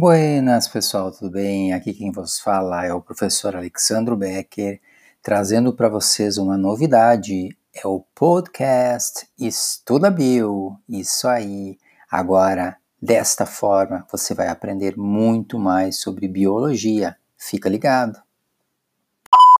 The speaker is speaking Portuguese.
Buenas, pessoal, tudo bem? Aqui quem vos fala é o professor Alexandro Becker, trazendo para vocês uma novidade. É o podcast Estuda Bio. Isso aí. Agora, desta forma, você vai aprender muito mais sobre biologia. Fica ligado.